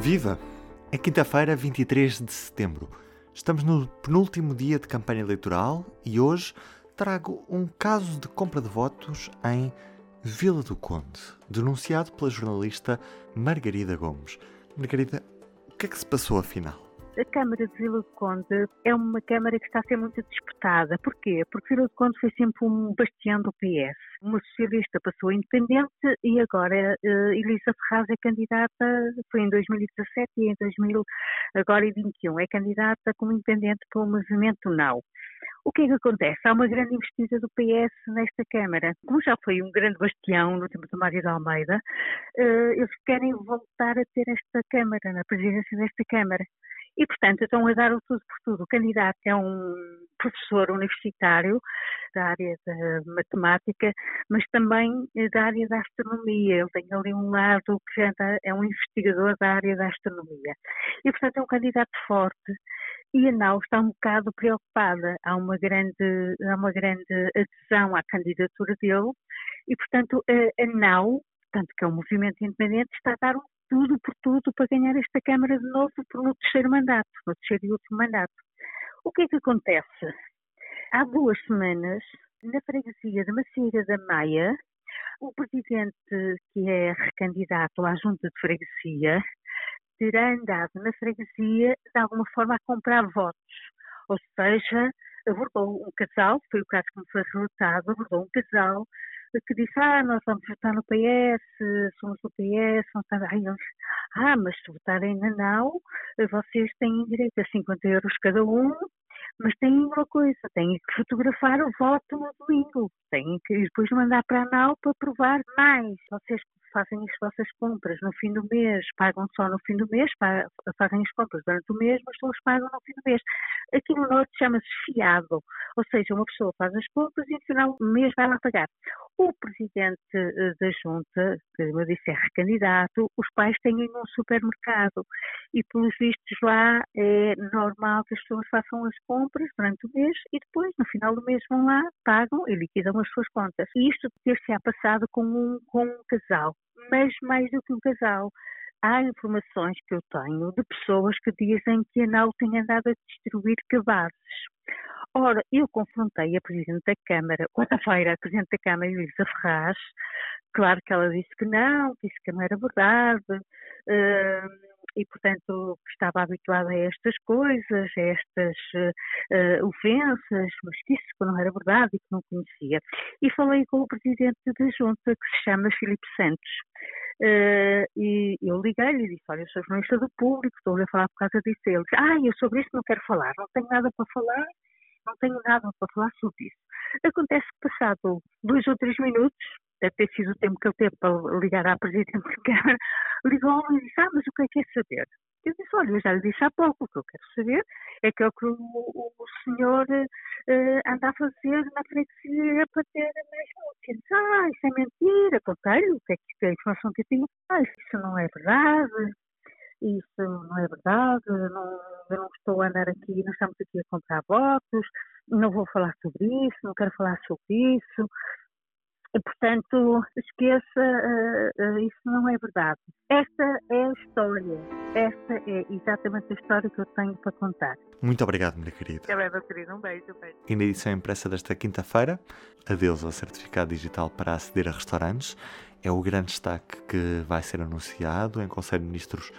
Viva! É quinta-feira, 23 de setembro. Estamos no penúltimo dia de campanha eleitoral e hoje trago um caso de compra de votos em Vila do Conde, denunciado pela jornalista Margarida Gomes. Margarida, o que é que se passou afinal? A Câmara de Vila do Conde é uma Câmara que está a ser muito disputada. Porquê? Porque Vila do Conde foi sempre um bastião do PS. Uma socialista passou a independente e agora uh, Elisa Ferraz é candidata, foi em 2017 e em 2000, agora em 2021, é candidata como independente para o movimento NAU. O que é que acontece? Há uma grande investida do PS nesta Câmara. Como já foi um grande bastião no tempo do Mário de Almeida, uh, eles querem voltar a ter esta Câmara, na presidência desta Câmara. E, portanto, estão a dar o tudo por tudo. O candidato é um professor universitário da área da matemática, mas também da área da astronomia. Ele tem ali um lado que é um investigador da área da astronomia. E, portanto, é um candidato forte. E a NAU está um bocado preocupada. Há uma grande, há uma grande adesão à candidatura dele e, portanto, a, a NAU, tanto que é um movimento independente, está a dar um tudo por tudo para ganhar esta Câmara de novo no terceiro mandato, no terceiro e último mandato. O que é que acontece? Há duas semanas, na freguesia de Macieira da Maia, o presidente, que é recandidato à junta de freguesia, terá andado na freguesia de alguma forma a comprar votos. Ou seja, abordou um casal, foi o caso que me foi relatado, abordou um casal que disse, ah, nós vamos votar no PS, somos do PS, vamos. Ai, eles, ah, mas se votarem na NAU, vocês têm direito a 50 euros cada um, mas têm uma coisa, têm que fotografar o voto no domingo, têm que depois mandar para a NAU para provar mais. Vocês fazem as vossas compras no fim do mês, pagam só no fim do mês, fazem as compras durante o mês, mas só os pagam no fim do mês. Aqui no Norte chama-se fiado, ou seja, uma pessoa faz as compras e no final do mês vai lá pagar. O presidente eh, da junta, que eu disse é recandidato, os pais têm um supermercado e pelos vistos lá é normal que as pessoas façam as compras durante o mês e depois, no final do mês, vão lá, pagam e liquidam as suas contas. E isto ter-se-á passado com um, com um casal mas mais do que um casal. Há informações que eu tenho de pessoas que dizem que a NAU tem andado a distribuir cabazes. Ora, eu confrontei a Presidente da Câmara, quarta-feira, a Presidente da Câmara, Elisa Ferraz, claro que ela disse que não, disse que não era verdade, uh, e, portanto, estava habituada a estas coisas, a estas uh, ofensas, mas que isso não era verdade e que não conhecia. E falei com o presidente da junta, que se chama Filipe Santos. Uh, e eu liguei-lhe e disse: Olha, eu sou jornalista do público, estou a falar por causa disso. Ele disse: Ah, eu sobre isso não quero falar, não tenho nada para falar, não tenho nada para falar sobre isso. Acontece que, passado dois ou três minutos, deve ter sido o tempo que ele teve para ligar à Presidente da Câmara, ligou-me e disse, ah, mas o que é que quer saber? Eu disse, olha, eu já lhe disse há pouco, o que eu quero saber é que é o que o, o, senhor uh, anda a fazer na freguesia para ter mais multas. Ah, isso é mentira, contei-lhe o que é que é a informação que eu tinha. Ah, isso não é verdade, isso não é verdade, não, eu não estou a andar aqui, nós estamos aqui a comprar votos, não vou falar sobre isso, não quero falar sobre isso, Portanto, esqueça, uh, uh, isso não é verdade. Esta é a história. Esta é exatamente a história que eu tenho para contar. Muito obrigado, minha querida. É meu querido. Um beijo, um beijo. E na edição impressa desta quinta-feira, adeus ao certificado digital para aceder a restaurantes. É o grande destaque que vai ser anunciado em Conselho de Ministros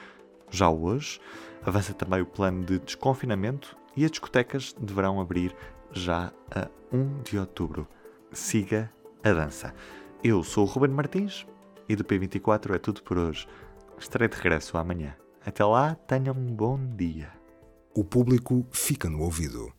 já hoje. Avança também o plano de desconfinamento e as discotecas deverão abrir já a 1 de outubro. Siga a dança. Eu sou o Ruben Martins e do P24 é tudo por hoje. Estarei de regresso amanhã. Até lá, tenham um bom dia. O público fica no ouvido.